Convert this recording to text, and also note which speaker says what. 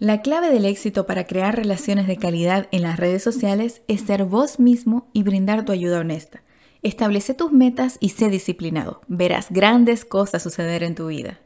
Speaker 1: La clave del éxito para crear relaciones de calidad en las redes sociales es ser vos mismo y brindar tu ayuda honesta. Establece tus metas y sé disciplinado. Verás grandes cosas suceder en tu vida.